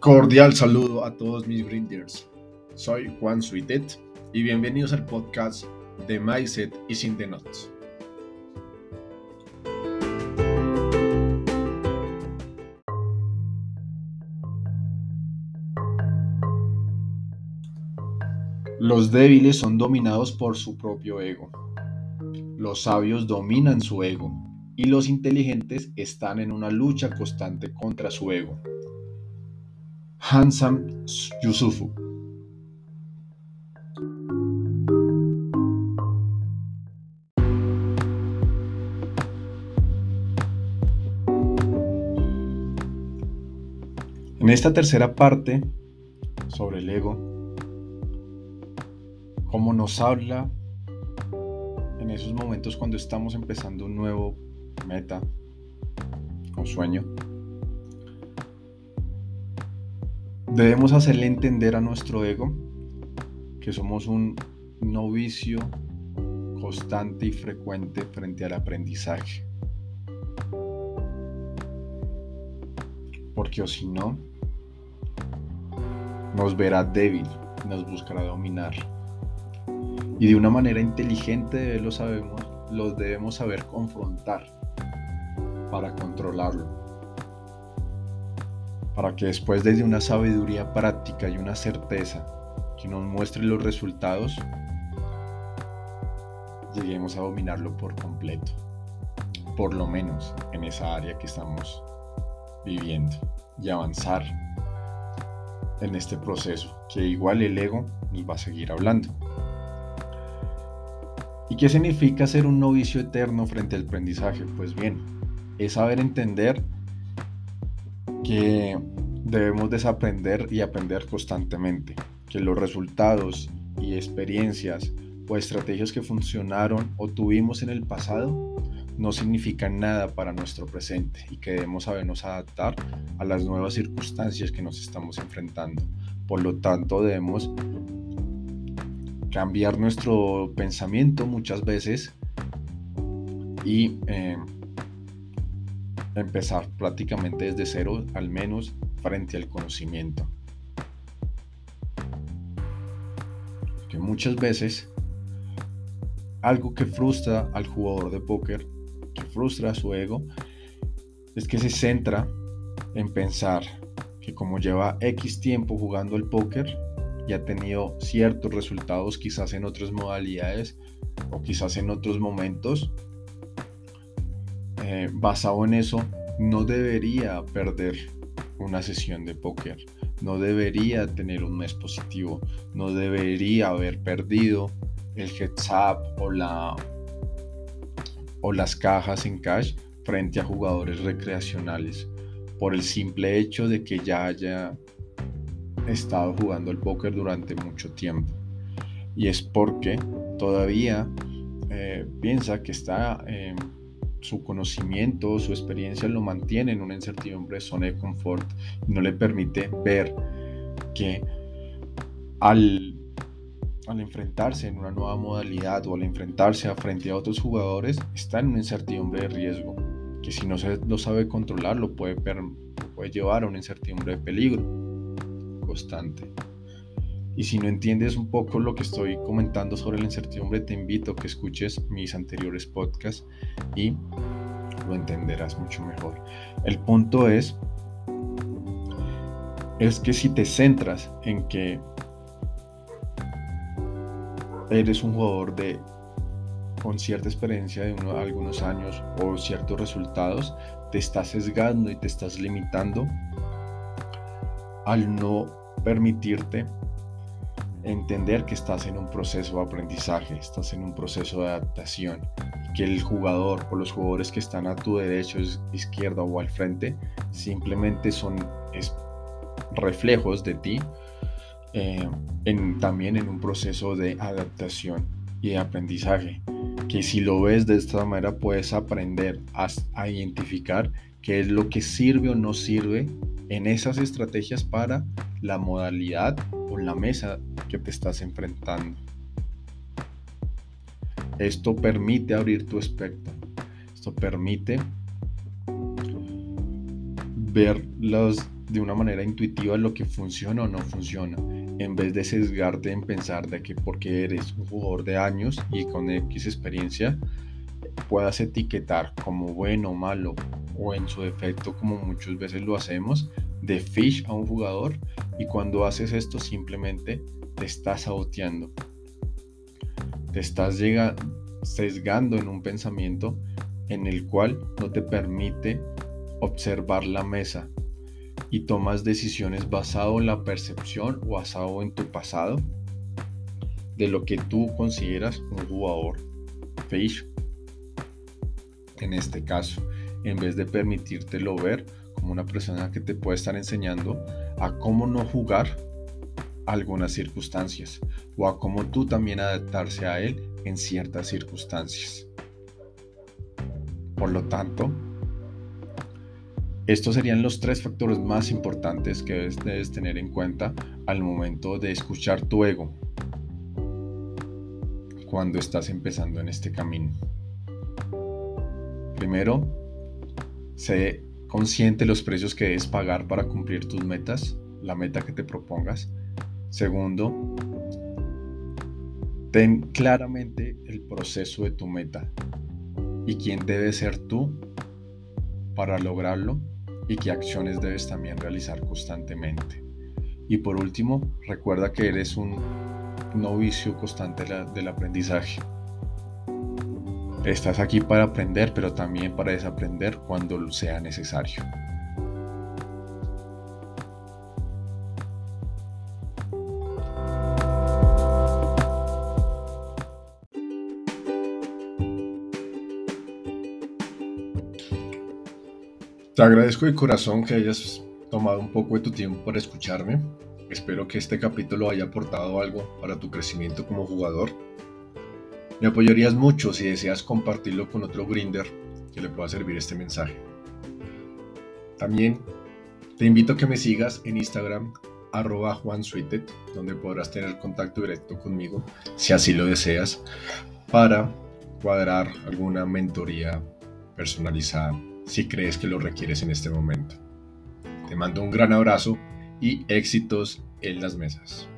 Cordial saludo a todos mis brinders. Soy Juan Suitet y bienvenidos al podcast de Mindset y Sin the Notes. Los débiles son dominados por su propio ego. Los sabios dominan su ego y los inteligentes están en una lucha constante contra su ego. Hansam Yusufu. En esta tercera parte sobre el ego, cómo nos habla en esos momentos cuando estamos empezando un nuevo meta o sueño, debemos hacerle entender a nuestro ego que somos un novicio constante y frecuente frente al aprendizaje. Porque o si no, nos verá débil, nos buscará dominar. Y de una manera inteligente lo sabemos, los debemos saber confrontar para controlarlo. Para que después desde una sabiduría práctica y una certeza que nos muestre los resultados, lleguemos a dominarlo por completo. Por lo menos en esa área que estamos viviendo y avanzar en este proceso, que igual el ego nos va a seguir hablando. ¿Y qué significa ser un novicio eterno frente al aprendizaje? Pues bien, es saber entender que debemos desaprender y aprender constantemente, que los resultados y experiencias o estrategias que funcionaron o tuvimos en el pasado no significan nada para nuestro presente y que debemos sabernos adaptar a las nuevas circunstancias que nos estamos enfrentando. Por lo tanto, debemos cambiar nuestro pensamiento muchas veces y eh, empezar prácticamente desde cero, al menos frente al conocimiento. Que muchas veces algo que frustra al jugador de póker frustra su ego es que se centra en pensar que como lleva X tiempo jugando el póker y ha tenido ciertos resultados quizás en otras modalidades o quizás en otros momentos, eh, basado en eso, no debería perder una sesión de póker, no debería tener un mes positivo, no debería haber perdido el heads up o la o las cajas en cash frente a jugadores recreacionales por el simple hecho de que ya haya estado jugando el póker durante mucho tiempo. Y es porque todavía eh, piensa que está su conocimiento, su experiencia lo mantiene en una incertidumbre zona de confort y no le permite ver que al al enfrentarse en una nueva modalidad o al enfrentarse a frente a otros jugadores, está en una incertidumbre de riesgo, que si no se lo sabe controlar lo puede, puede llevar a una incertidumbre de peligro constante. Y si no entiendes un poco lo que estoy comentando sobre la incertidumbre, te invito a que escuches mis anteriores podcasts y lo entenderás mucho mejor. El punto es, es que si te centras en que eres un jugador de con cierta experiencia de algunos años o ciertos resultados, te estás sesgando y te estás limitando al no permitirte entender que estás en un proceso de aprendizaje, estás en un proceso de adaptación, que el jugador o los jugadores que están a tu derecho, izquierda o al frente simplemente son reflejos de ti eh, también en un proceso de adaptación y de aprendizaje, que si lo ves de esta manera puedes aprender a, a identificar qué es lo que sirve o no sirve en esas estrategias para la modalidad o la mesa que te estás enfrentando. Esto permite abrir tu espectro. Esto permite ver los de una manera intuitiva lo que funciona o no funciona, en vez de sesgarte en pensar de que porque eres un jugador de años y con X experiencia, puedas etiquetar como bueno o malo, o en su defecto como muchas veces lo hacemos, de fish a un jugador y cuando haces esto simplemente te estás saboteando. Te estás sesgando en un pensamiento en el cual no te permite observar la mesa y tomas decisiones basado en la percepción o basado en tu pasado de lo que tú consideras un jugador fish en este caso en vez de permitírtelo ver una persona que te puede estar enseñando a cómo no jugar algunas circunstancias o a cómo tú también adaptarse a él en ciertas circunstancias. Por lo tanto, estos serían los tres factores más importantes que debes, debes tener en cuenta al momento de escuchar tu ego cuando estás empezando en este camino. Primero, sé consciente los precios que debes pagar para cumplir tus metas, la meta que te propongas. Segundo, ten claramente el proceso de tu meta y quién debes ser tú para lograrlo y qué acciones debes también realizar constantemente. Y por último, recuerda que eres un novicio constante del aprendizaje. Estás aquí para aprender, pero también para desaprender cuando sea necesario. Te agradezco de corazón que hayas tomado un poco de tu tiempo para escucharme. Espero que este capítulo haya aportado algo para tu crecimiento como jugador me apoyarías mucho si deseas compartirlo con otro grinder que le pueda servir este mensaje. También te invito a que me sigas en Instagram arroba donde podrás tener contacto directo conmigo si así lo deseas para cuadrar alguna mentoría personalizada si crees que lo requieres en este momento. Te mando un gran abrazo y éxitos en las mesas.